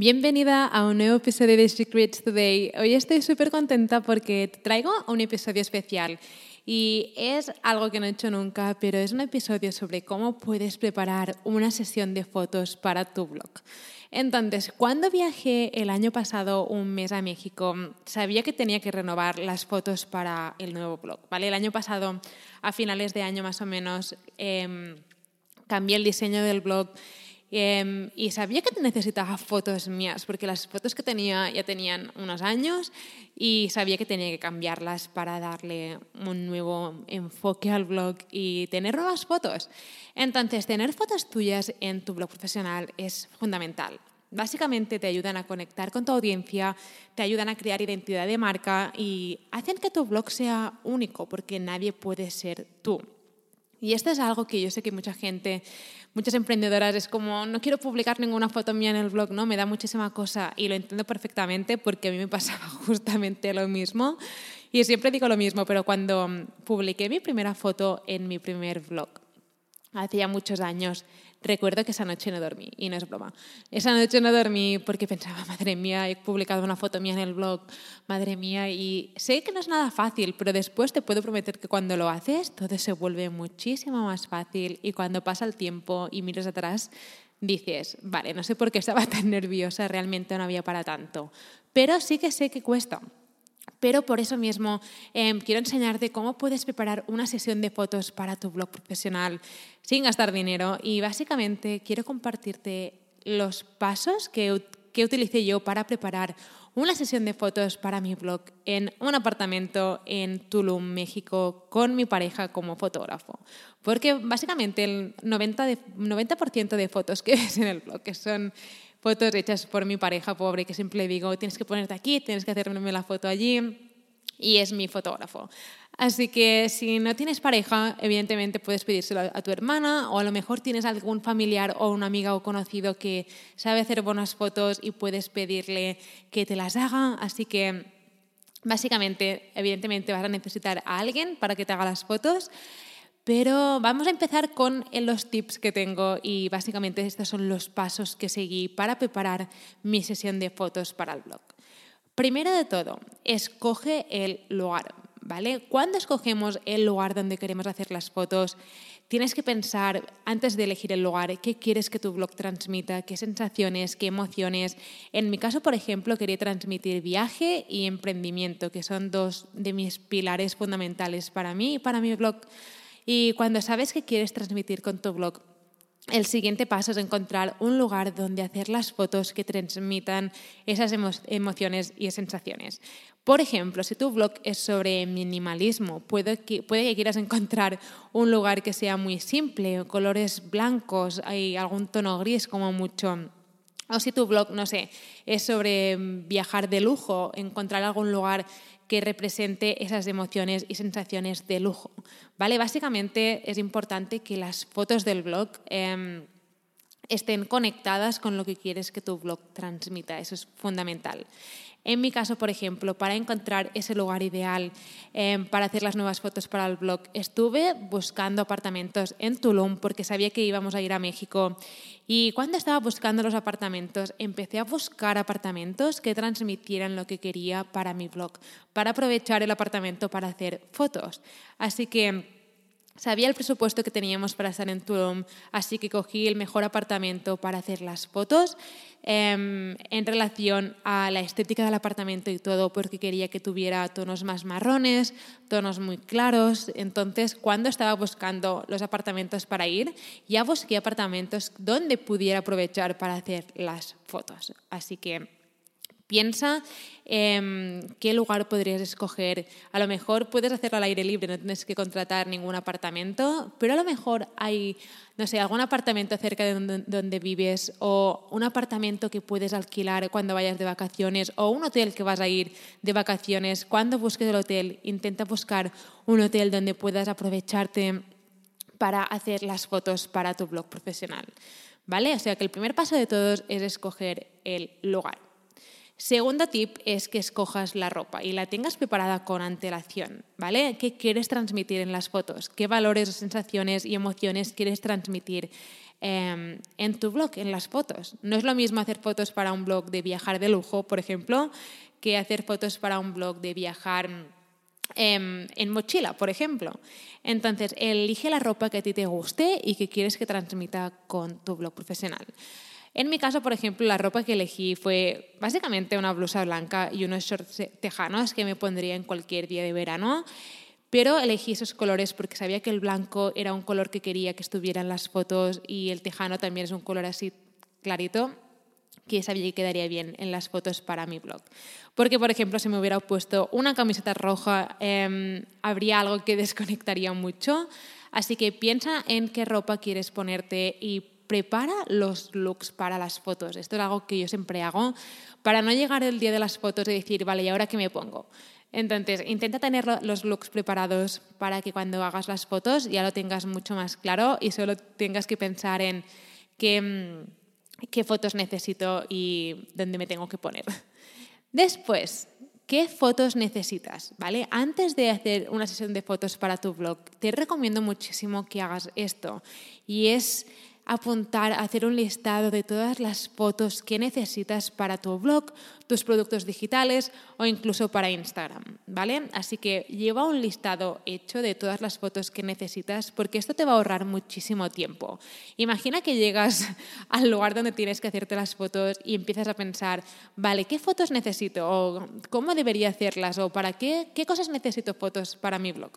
Bienvenida a un nuevo episodio de Secrets Today. Hoy estoy súper contenta porque traigo un episodio especial y es algo que no he hecho nunca, pero es un episodio sobre cómo puedes preparar una sesión de fotos para tu blog. Entonces, cuando viajé el año pasado un mes a México, sabía que tenía que renovar las fotos para el nuevo blog. ¿vale? El año pasado, a finales de año más o menos, eh, cambié el diseño del blog Em, y sabía que necesitaba fotos mías, porque las fotos que tenía ya tenían unos años y sabía que tenía que cambiarlas para darle un nuevo enfoque al blog y tener nuevas fotos. Entonces, tener fotos tuyas en tu blog profesional es fundamental. Básicamente te ayudan a conectar con tu audiencia, te ayudan a crear identidad de marca y hacen que tu blog sea único, porque nadie puede ser tú. Y esto es algo que yo sé que mucha gente, muchas emprendedoras es como, no quiero publicar ninguna foto mía en el blog, ¿no? Me da muchísima cosa y lo entiendo perfectamente porque a mí me pasaba justamente lo mismo. Y siempre digo lo mismo, pero cuando publiqué mi primera foto en mi primer blog, hace ya muchos años, Recuerdo que esa noche no dormí, y no es broma. Esa noche no dormí porque pensaba, madre mía, he publicado una foto mía en el blog, madre mía, y sé que no es nada fácil, pero después te puedo prometer que cuando lo haces, todo se vuelve muchísimo más fácil y cuando pasa el tiempo y miras atrás, dices, vale, no sé por qué estaba tan nerviosa, realmente no había para tanto, pero sí que sé que cuesta. Pero por eso mismo em, quiero enseñarte cómo puedes preparar una sesión de fotos para tu blog profesional sin gastar dinero y básicamente quiero compartirte los pasos que, que utilicé yo para preparar una sesión de fotos para mi blog en un apartamento en Tulum, México, con mi pareja como fotógrafo. Porque básicamente el 90%, de, 90 de fotos que ves en el blog que son fotos hechas por mi pareja pobre, que siempre le digo, tienes que ponerte aquí, tienes que hacerme la foto allí, y es mi fotógrafo. Así que si no tienes pareja, evidentemente puedes pedírselo a tu hermana o a lo mejor tienes algún familiar o una amiga o conocido que sabe hacer buenas fotos y puedes pedirle que te las haga. Así que básicamente, evidentemente vas a necesitar a alguien para que te haga las fotos. Pero vamos a empezar con los tips que tengo y básicamente estos son los pasos que seguí para preparar mi sesión de fotos para el blog. Primero de todo, escoge el lugar, ¿vale? Cuando escogemos el lugar donde queremos hacer las fotos, tienes que pensar antes de elegir el lugar qué quieres que tu blog transmita, qué sensaciones, qué emociones. En mi caso, por ejemplo, quería transmitir viaje y emprendimiento, que son dos de mis pilares fundamentales para mí y para mi blog. Y cuando sabes qué quieres transmitir con tu blog, el siguiente paso es encontrar un lugar donde hacer las fotos que transmitan esas emociones y sensaciones. Por ejemplo, si tu blog es sobre minimalismo, puede que, que quieras encontrar un lugar que sea muy simple, colores blancos, hay algún tono gris como mucho. O si tu blog, no sé, es sobre viajar de lujo, encontrar algún lugar que represente esas emociones y sensaciones de lujo. ¿vale? Básicamente es importante que las fotos del blog em, estén conectadas con lo que quieres que tu blog transmita. Eso es fundamental. En mi caso, por ejemplo, para encontrar ese lugar ideal em, para hacer las nuevas fotos para el blog, estuve buscando apartamentos en Tulum porque sabía que íbamos a ir a México. Y cuando estaba buscando los apartamentos, empecé a buscar apartamentos que transmitieran lo que quería para mi blog, para aprovechar el apartamento para hacer fotos. Así que Sabía el presupuesto que teníamos para estar en Tulum, así que cogí el mejor apartamento para hacer las fotos em, en relación a la estética del apartamento y todo, porque quería que tuviera tonos más marrones, tonos muy claros. Entonces, cuando estaba buscando los apartamentos para ir, ya busqué apartamentos donde pudiera aprovechar para hacer las fotos. Así que Piensa en qué lugar podrías escoger. A lo mejor puedes hacerlo al aire libre, no tienes que contratar ningún apartamento, pero a lo mejor hay, no sé, algún apartamento cerca de donde, donde, vives o un apartamento que puedes alquilar cuando vayas de vacaciones o un hotel que vas a ir de vacaciones. Cuando busques el hotel, intenta buscar un hotel donde puedas aprovecharte para hacer las fotos para tu blog profesional. ¿Vale? O sea que el primer paso de todos es escoger el lugar. Segundo tip es que escojas la ropa y la tengas preparada con antelación, ¿vale? ¿Qué quieres transmitir en las fotos? ¿Qué valores, sensaciones y emociones quieres transmitir em, en tu blog, en las fotos? No es lo mismo hacer fotos para un blog de viajar de lujo, por ejemplo, que hacer fotos para un blog de viajar em, en mochila, por ejemplo. Entonces, elige la ropa que a ti te guste y que quieres que transmita con tu blog profesional. En mi caso, por ejemplo, la ropa que elegí fue básicamente una blusa blanca y unos shorts tejanos que me pondría en cualquier día de verano. Pero elegí esos colores porque sabía que el blanco era un color que quería que estuviera en las fotos y el tejano también es un color así clarito que sabía que quedaría bien en las fotos para mi blog. Porque, por ejemplo, si me hubiera puesto una camiseta roja, eh, habría algo que desconectaría mucho. Así que piensa en qué ropa quieres ponerte y prepara los looks para las fotos. Esto es algo que yo siempre hago para no llegar el día de las fotos y decir, vale, ¿y ahora qué me pongo? Entonces, intenta tener los looks preparados para que cuando hagas las fotos ya lo tengas mucho más claro y solo tengas que pensar en qué, mm, qué fotos necesito y dónde me tengo que poner. Después, ¿qué fotos necesitas? ¿Vale? Antes de hacer una sesión de fotos para tu blog, te recomiendo muchísimo que hagas esto y es apuntar, hacer un listado de todas las fotos que necesitas para tu blog, tus productos digitales o incluso para Instagram, ¿vale? Así que lleva un listado hecho de todas las fotos que necesitas porque esto te va a ahorrar muchísimo tiempo. Imagina que llegas al lugar donde tienes que hacerte las fotos y empiezas a pensar, vale, ¿qué fotos necesito? ¿O cómo debería hacerlas? ¿O para qué, qué cosas necesito fotos para mi blog?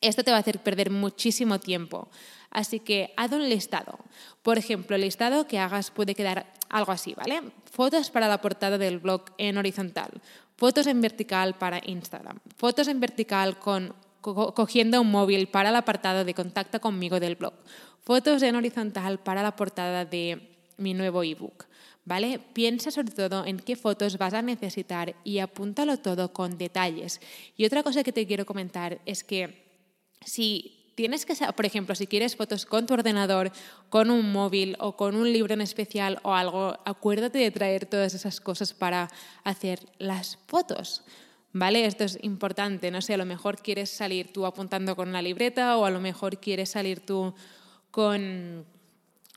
Esto te va a hacer perder muchísimo tiempo. Así que haz un listado. Por ejemplo, el listado que hagas puede quedar algo así, ¿vale? Fotos para la portada del blog en horizontal, fotos en vertical para Instagram, fotos en vertical con cogiendo un móvil para el apartado de contacta conmigo del blog, fotos en horizontal para la portada de mi nuevo ebook. ¿Vale? Piensa sobre todo en qué fotos vas a necesitar y apúntalo todo con detalles. Y otra cosa que te quiero comentar es que si tienes que, por ejemplo, si quieres fotos con tu ordenador, con un móvil o con un libro en especial o algo, acuérdate de traer todas esas cosas para hacer las fotos. ¿Vale? Esto es importante. No sé, a lo mejor quieres salir tú apuntando con una libreta o a lo mejor quieres salir tú con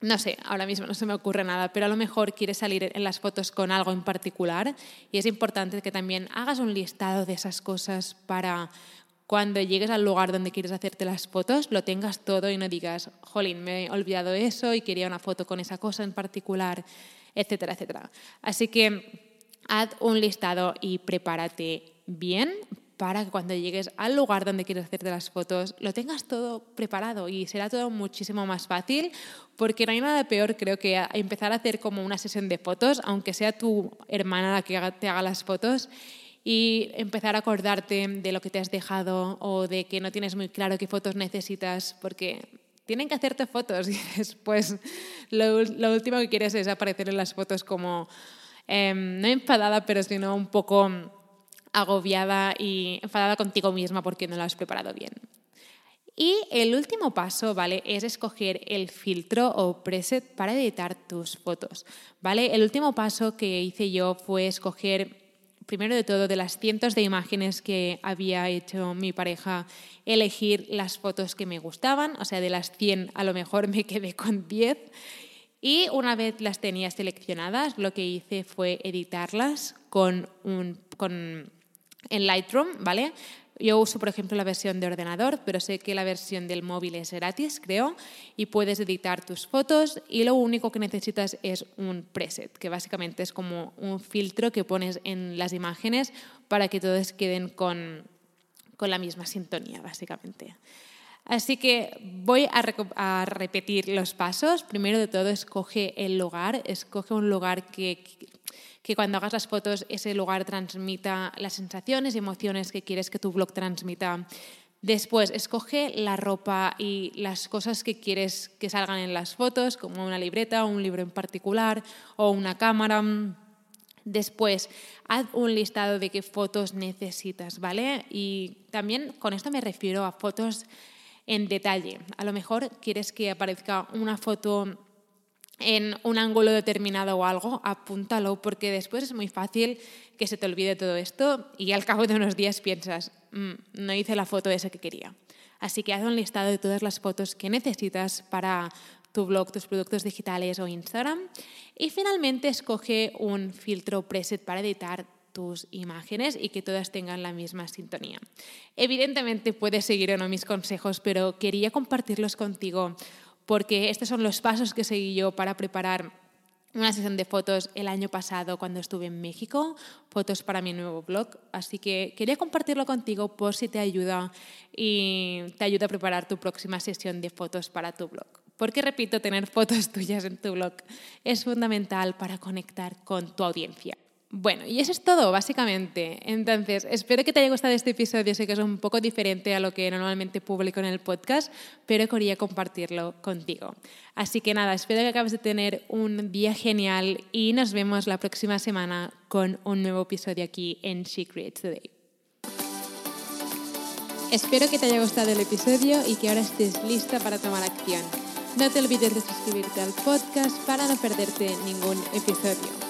no sé, ahora mismo no se me ocurre nada, pero a lo mejor quieres salir en las fotos con algo en particular y es importante que también hagas un listado de esas cosas para cuando llegues al lugar donde quieres hacerte las fotos, lo tengas todo y no digas, jolín, me he olvidado eso y quería una foto con esa cosa en particular, etcétera, etcétera. Así que haz un listado y prepárate bien para que cuando llegues al lugar donde quieres hacerte las fotos lo tengas todo preparado y será todo muchísimo más fácil porque no hay nada peor creo que empezar a hacer como una sesión de fotos, aunque sea tu hermana la que te haga las fotos y empezar a acordarte de lo que te has dejado o de que no tienes muy claro qué fotos necesitas, porque tienen que hacerte fotos y después lo, lo último que quieres es aparecer en las fotos como, em, no enfadada, pero sino un poco agobiada y enfadada contigo misma porque no lo has preparado bien. Y el último paso, ¿vale? Es escoger el filtro o preset para editar tus fotos, ¿vale? El último paso que hice yo fue escoger primero de todo, de las cientos de imágenes que había hecho mi pareja, elegir las fotos que me gustaban, o sea, de las 100 a lo mejor me quedé con 10. Y una vez las tenía seleccionadas, lo que hice fue editarlas con un, con, en Lightroom, ¿vale? Yo uso, por ejemplo, la versión de ordenador, pero sé que la versión del móvil es gratis, creo, y puedes editar tus fotos y lo único que necesitas es un preset, que básicamente es como un filtro que pones en las imágenes para que todos queden con, con la misma sintonía, básicamente. Así que voy a, a, repetir los pasos. Primero de todo, escoge el lugar, escoge un lugar que, que cuando hagas las fotos ese lugar transmita las sensaciones y emociones que quieres que tu blog transmita. Después, escoge la ropa y las cosas que quieres que salgan en las fotos, como una libreta, un libro en particular o una cámara. Después, haz un listado de qué fotos necesitas, ¿vale? Y también con esto me refiero a fotos en detalle. A lo mejor quieres que aparezca una foto en un ángulo determinado o algo, apúntalo porque después es muy fácil que se te olvide todo esto y al cabo de unos días piensas, mm, no hice la foto esa que quería. Así que haz un listado de todas las fotos que necesitas para tu blog, tus productos digitales o Instagram. Y finalmente escoge un filtro preset para editar tus imágenes y que todas tengan la misma sintonía. Evidentemente puedes seguir o no mis consejos, pero quería compartirlos contigo porque estos son los pasos que seguí yo para preparar una sesión de fotos el año pasado cuando estuve en México, fotos para mi nuevo blog. Así que quería compartirlo contigo por si te ayuda y te ayuda a preparar tu próxima sesión de fotos para tu blog. Porque, repito, tener fotos tuyas en tu blog es fundamental para conectar con tu audiencia. Bueno, y eso es todo, básicamente. Entonces, espero que te haya gustado este episodio. Sé que es un poco diferente a lo que normalmente publico en el podcast, pero quería compartirlo contigo. Así que nada, espero que acabes de tener un día genial y nos vemos la próxima semana con un nuevo episodio aquí en She Today. Espero que te haya gustado el episodio y que ahora estés lista para tomar acción. No te olvides de suscribirte al podcast para no perderte ningún episodio.